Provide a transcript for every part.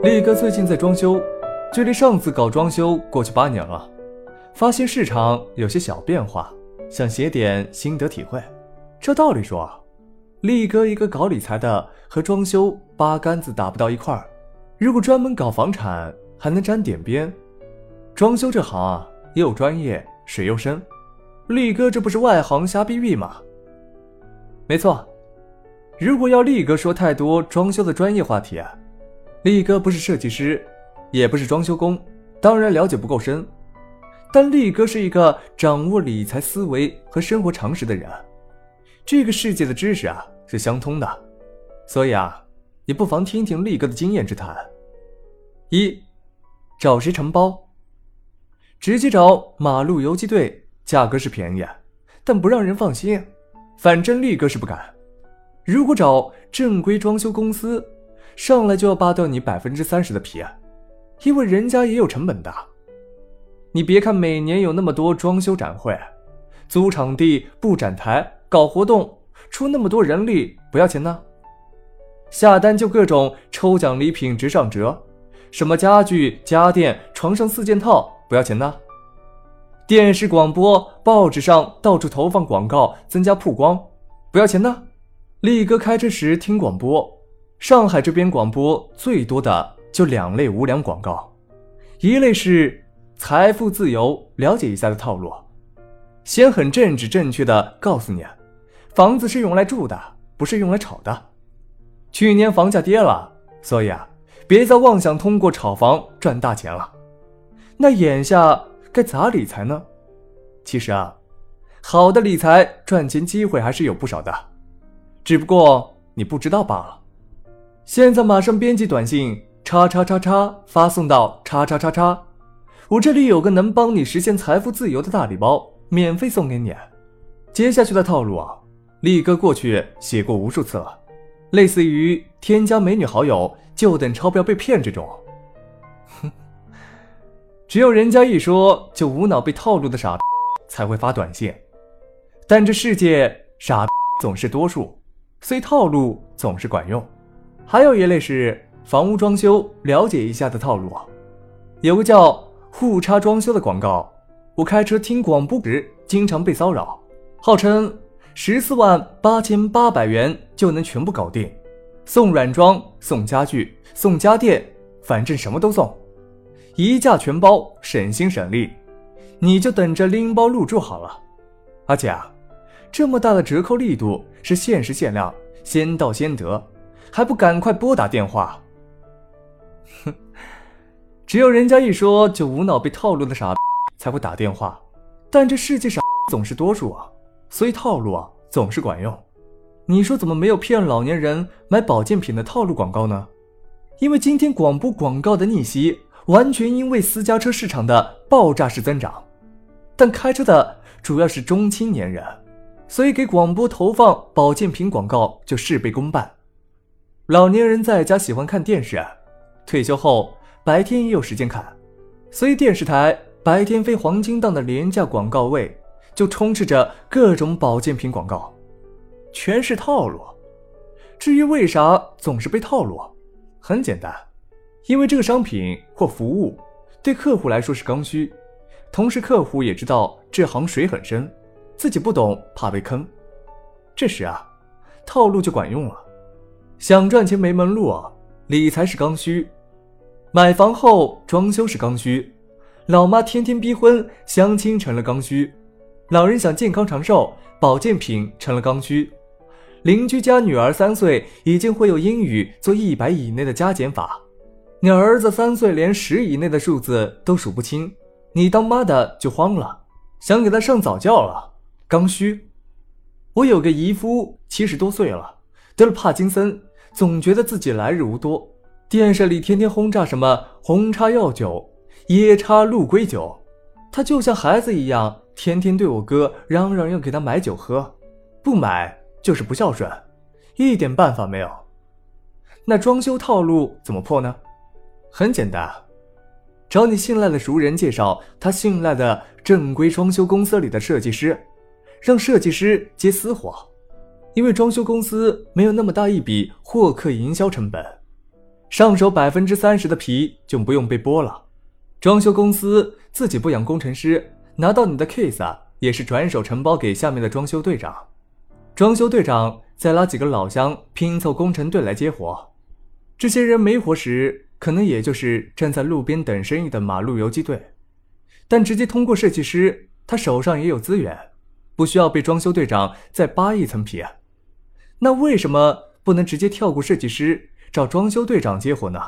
力哥最近在装修，距离上次搞装修过去八年了，发现市场有些小变化，想写点心得体会。这道理说，力哥一个搞理财的和装修八竿子打不到一块儿。如果专门搞房产，还能沾点边。装修这行啊，又专业水又深，力哥这不是外行瞎逼逼吗？没错。如果要力哥说太多装修的专业话题啊，力哥不是设计师，也不是装修工，当然了解不够深。但力哥是一个掌握理财思维和生活常识的人，这个世界的知识啊是相通的，所以啊，你不妨听听力哥的经验之谈。一，找谁承包？直接找马路游击队，价格是便宜，但不让人放心。反正力哥是不敢。如果找正规装修公司，上来就要扒掉你百分之三十的皮，因为人家也有成本的。你别看每年有那么多装修展会，租场地、布展台、搞活动，出那么多人力不要钱呢。下单就各种抽奖礼品直上折，什么家具、家电、床上四件套不要钱呢。电视、广播、报纸上到处投放广告，增加曝光，不要钱呢。力哥开车时听广播，上海这边广播最多的就两类无良广告，一类是财富自由，了解一下的套路，先很政治正确的告诉你，房子是用来住的，不是用来炒的。去年房价跌了，所以啊，别再妄想通过炒房赚大钱了。那眼下该咋理财呢？其实啊，好的理财赚钱机会还是有不少的。只不过你不知道罢了。现在马上编辑短信，叉叉叉叉发送到叉叉叉叉。我这里有个能帮你实现财富自由的大礼包，免费送给你。接下去的套路啊，力哥过去写过无数次了，类似于添加美女好友就等钞票被骗这种。哼，只有人家一说就无脑被套路的傻才会发短信。但这世界傻总是多数。虽套路总是管用，还有一类是房屋装修了解一下的套路。有个叫“互插装修”的广告，我开车听广播时经常被骚扰，号称十四万八千八百元就能全部搞定，送软装、送家具、送家电，反正什么都送，一价全包，省心省力，你就等着拎包入住好了。而且啊。这么大的折扣力度是限时限量，先到先得，还不赶快拨打电话？哼，只有人家一说就无脑被套路的傻才会打电话，但这世界上 总是多数啊，所以套路啊总是管用。你说怎么没有骗老年人买保健品的套路广告呢？因为今天广播广告的逆袭，完全因为私家车市场的爆炸式增长，但开车的主要是中青年人。所以给广播投放保健品广告就事倍功半。老年人在家喜欢看电视，退休后白天也有时间看，所以电视台白天非黄金档的廉价广告位就充斥着各种保健品广告，全是套路。至于为啥总是被套路，很简单，因为这个商品或服务对客户来说是刚需，同时客户也知道这行水很深。自己不懂，怕被坑，这时啊，套路就管用了。想赚钱没门路啊！理财是刚需，买房后装修是刚需，老妈天天逼婚，相亲成了刚需，老人想健康长寿，保健品成了刚需。邻居家女儿三岁已经会有英语做一百以内的加减法，你儿子三岁连十以内的数字都数不清，你当妈的就慌了，想给他上早教了。刚需，我有个姨夫，七十多岁了，得了帕金森，总觉得自己来日无多。电视里天天轰炸什么红叉药酒、椰叉鹿龟酒，他就像孩子一样，天天对我哥嚷嚷要给他买酒喝，不买就是不孝顺，一点办法没有。那装修套路怎么破呢？很简单，找你信赖的熟人介绍他信赖的正规装修公司里的设计师。让设计师接私活，因为装修公司没有那么大一笔获客营销成本，上手百分之三十的皮就不用被剥了。装修公司自己不养工程师，拿到你的 case，也是转手承包给下面的装修队长。装修队长再拉几个老乡拼凑工程队来接活。这些人没活时，可能也就是站在路边等生意的马路游击队。但直接通过设计师，他手上也有资源，不需要被装修队长再扒一层皮。那为什么不能直接跳过设计师，找装修队长接活呢？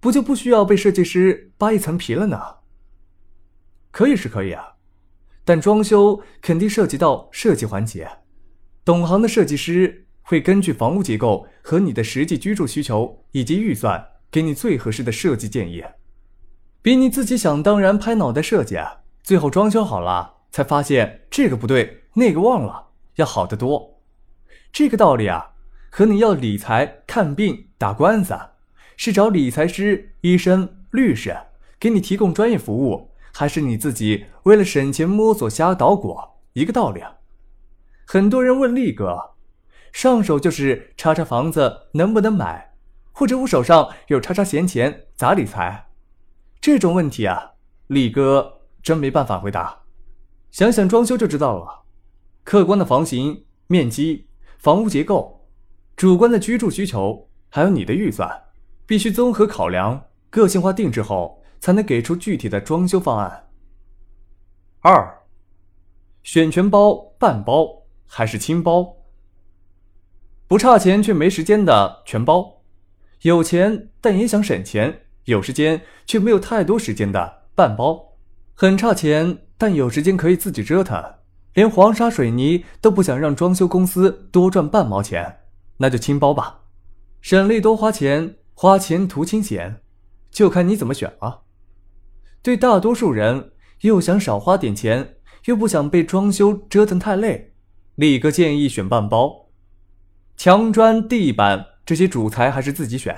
不就不需要被设计师扒一层皮了呢？可以是可以啊，但装修肯定涉及到设计环节。懂行的设计师会根据房屋结构和你的实际居住需求以及预算，给你最合适的设计建议，比你自己想当然拍脑袋设计，最后装修好了才发现这个不对那个忘了，要好得多。这个道理啊，和你要理财、看病、打官司，是找理财师、医生、律师给你提供专业服务，还是你自己为了省钱摸索瞎捣鼓，一个道理啊。很多人问力哥，上手就是查查房子能不能买，或者我手上有查查闲钱咋理财？这种问题啊，力哥真没办法回答。想想装修就知道了，客观的房型、面积、房屋结构，主观的居住需求，还有你的预算，必须综合考量，个性化定制后，才能给出具体的装修方案。二，选全包、半包。还是轻包，不差钱却没时间的全包，有钱但也想省钱，有时间却没有太多时间的半包，很差钱但有时间可以自己折腾，连黄沙水泥都不想让装修公司多赚半毛钱，那就轻包吧，省力多花钱，花钱图清闲，就看你怎么选了。对大多数人，又想少花点钱，又不想被装修折腾太累。力哥建议选半包，墙砖、地板这些主材还是自己选，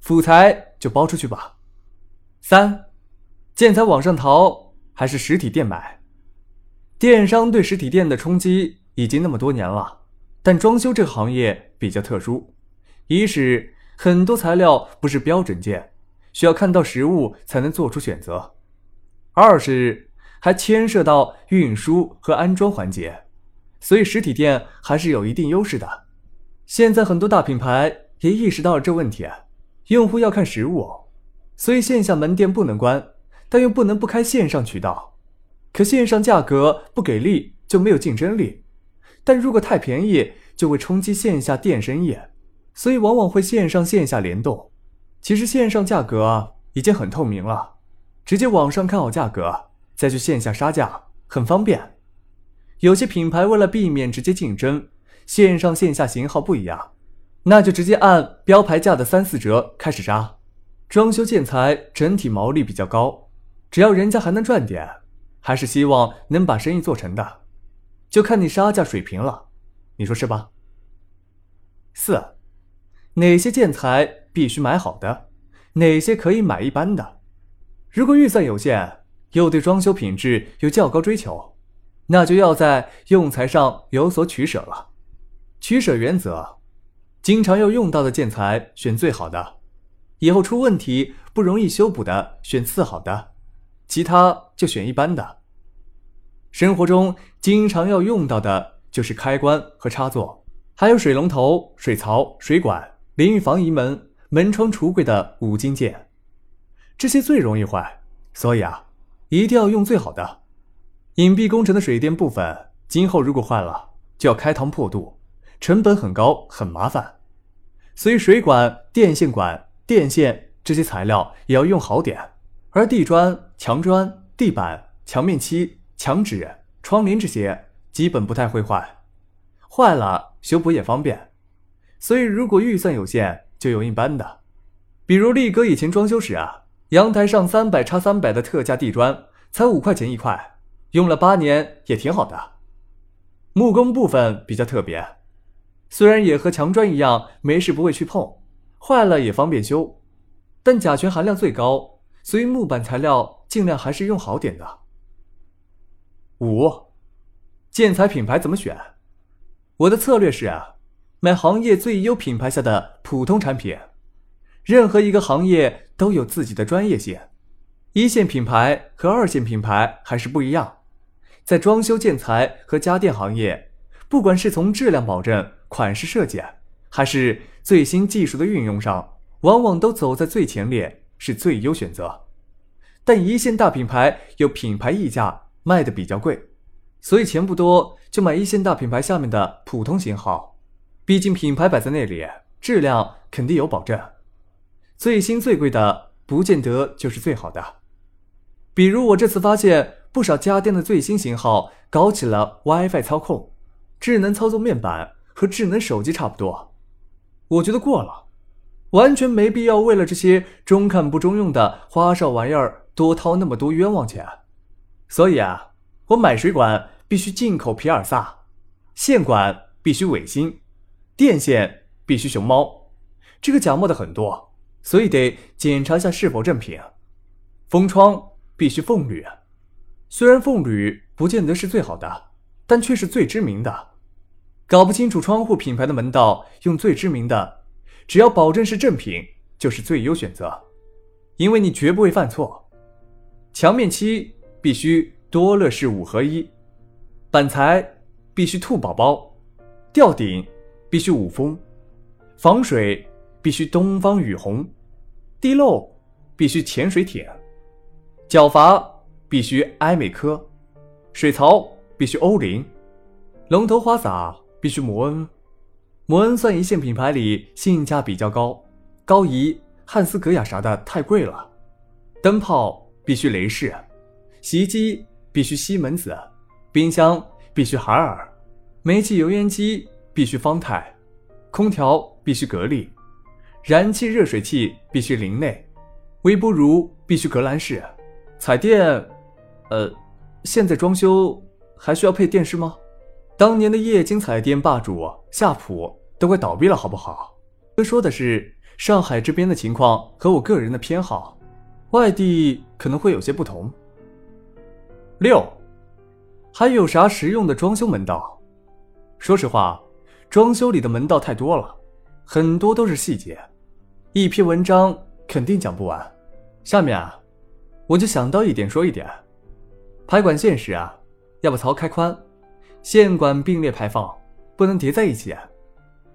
辅材就包出去吧。三，建材网上淘还是实体店买？电商对实体店的冲击已经那么多年了，但装修这个行业比较特殊，一是很多材料不是标准件，需要看到实物才能做出选择；二是还牵涉到运输和安装环节。所以实体店还是有一定优势的。现在很多大品牌也意识到了这问题，用户要看实物，所以线下门店不能关，但又不能不开线上渠道。可线上价格不给力就没有竞争力，但如果太便宜就会冲击线下店生意，所以往往会线上线下联动。其实线上价格已经很透明了，直接网上看好价格再去线下杀价，很方便。有些品牌为了避免直接竞争，线上线下型号不一样，那就直接按标牌价的三四折开始杀。装修建材整体毛利比较高，只要人家还能赚点，还是希望能把生意做成的，就看你杀价水平了，你说是吧？四，哪些建材必须买好的，哪些可以买一般的？如果预算有限，又对装修品质有较高追求。那就要在用材上有所取舍了。取舍原则：经常要用到的建材选最好的，以后出问题不容易修补的选次好的，其他就选一般的。生活中经常要用到的就是开关和插座，还有水龙头、水槽、水管、淋浴房移门、门窗、橱柜的五金件，这些最容易坏，所以啊，一定要用最好的。隐蔽工程的水电部分，今后如果坏了，就要开膛破肚，成本很高，很麻烦。所以水管、电线管、电线这些材料也要用好点。而地砖、墙砖、地板、墙面漆、墙纸、窗帘这些，基本不太会坏，坏了修补也方便。所以如果预算有限，就用一般的。比如力哥以前装修时啊，阳台上三百插三百的特价地砖，才五块钱一块。用了八年也挺好的，木工部分比较特别，虽然也和墙砖一样没事不会去碰，坏了也方便修，但甲醛含量最高，所以木板材料尽量还是用好点的。五，建材品牌怎么选？我的策略是啊，买行业最优品牌下的普通产品，任何一个行业都有自己的专业性，一线品牌和二线品牌还是不一样。在装修建材和家电行业，不管是从质量保证、款式设计，还是最新技术的运用上，往往都走在最前列，是最优选择。但一线大品牌有品牌溢价，卖的比较贵，所以钱不多就买一线大品牌下面的普通型号。毕竟品牌摆在那里，质量肯定有保证。最新最贵的不见得就是最好的。比如我这次发现不少家电的最新型号搞起了 WiFi 操控，智能操作面板和智能手机差不多，我觉得过了，完全没必要为了这些中看不中用的花哨玩意儿。多掏那么多冤枉钱，所以啊，我买水管必须进口皮尔萨，线管必须伟星，电线必须熊猫。这个假冒的很多，所以得检查一下是否正品。封窗必须凤铝，虽然凤铝不见得是最好的，但却是最知名的。搞不清楚窗户品牌的门道，用最知名的，只要保证是正品，就是最优选择，因为你绝不会犯错。墙面漆必须多乐士五合一，板材必须兔宝宝，吊顶必须五峰，防水必须东方雨虹，地漏必须潜水艇，角阀必须埃美科，水槽必须欧林，龙头花洒必须摩恩，摩恩算一线品牌里性价比较高，高仪、汉斯格雅啥的太贵了，灯泡。必须雷士，洗衣机必须西门子，冰箱必须海尔，煤气油烟机必须方太，空调必须格力，燃气热水器必须林内，微波炉必须格兰仕，彩电，呃，现在装修还需要配电视吗？当年的液晶彩电霸主夏普都快倒闭了，好不好？说的是上海这边的情况和我个人的偏好。外地可能会有些不同。六，还有啥实用的装修门道？说实话，装修里的门道太多了，很多都是细节，一篇文章肯定讲不完。下面啊，我就想到一点说一点。排管线时啊，要把槽开宽，线管并列排放，不能叠在一起。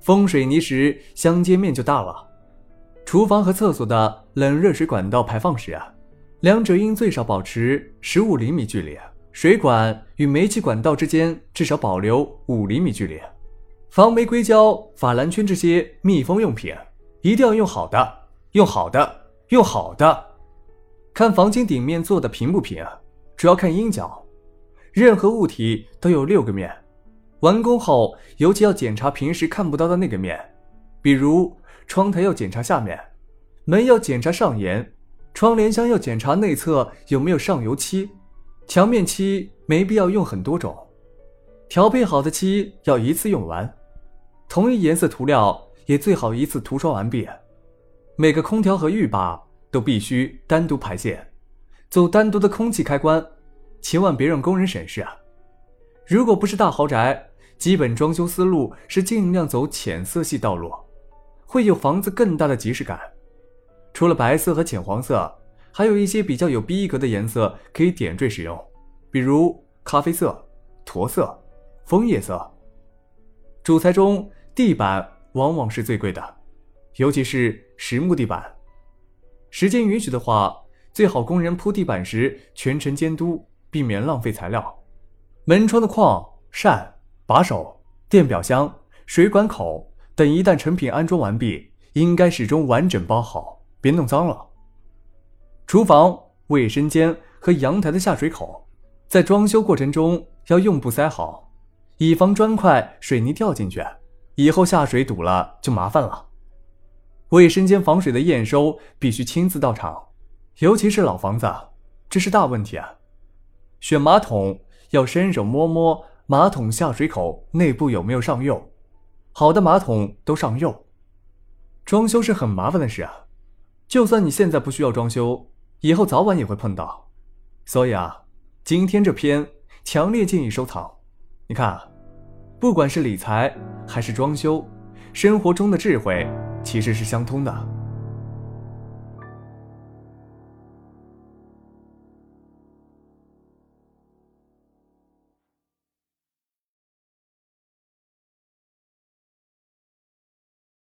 封水泥时相接面就大了。厨房和厕所的冷热水管道排放时啊，两者应最少保持十五厘米距离，水管与煤气管道之间至少保留五厘米距离。防霉硅胶、法兰圈这些密封用品，一定要用好的，用好的，用好的。看房间顶面做的平不平，主要看阴角。任何物体都有六个面，完工后尤其要检查平时看不到的那个面，比如。窗台要检查下面，门要检查上沿，窗帘箱要检查内侧有没有上油漆，墙面漆没必要用很多种，调配好的漆要一次用完，同一颜色涂料也最好一次涂刷完毕。每个空调和浴霸都必须单独排线，走单独的空气开关，千万别让工人审视啊！如果不是大豪宅，基本装修思路是尽量走浅色系道路。会有房子更大的即视感。除了白色和浅黄色，还有一些比较有逼格的颜色可以点缀使用，比如咖啡色、驼色、枫叶色。主材中，地板往往是最贵的，尤其是实木地板。时间允许的话，最好工人铺地板时全程监督，避免浪费材料。门窗的框、扇、把手、电表箱、水管口。等一旦成品安装完毕，应该始终完整包好，别弄脏了。厨房、卫生间和阳台的下水口，在装修过程中要用布塞好，以防砖块、水泥掉进去，以后下水堵了就麻烦了。卫生间防水的验收必须亲自到场，尤其是老房子，这是大问题啊。选马桶要伸手摸摸马桶下水口内部有没有上釉。好的马桶都上釉，装修是很麻烦的事啊。就算你现在不需要装修，以后早晚也会碰到。所以啊，今天这篇强烈建议收藏。你看啊，不管是理财还是装修，生活中的智慧其实是相通的。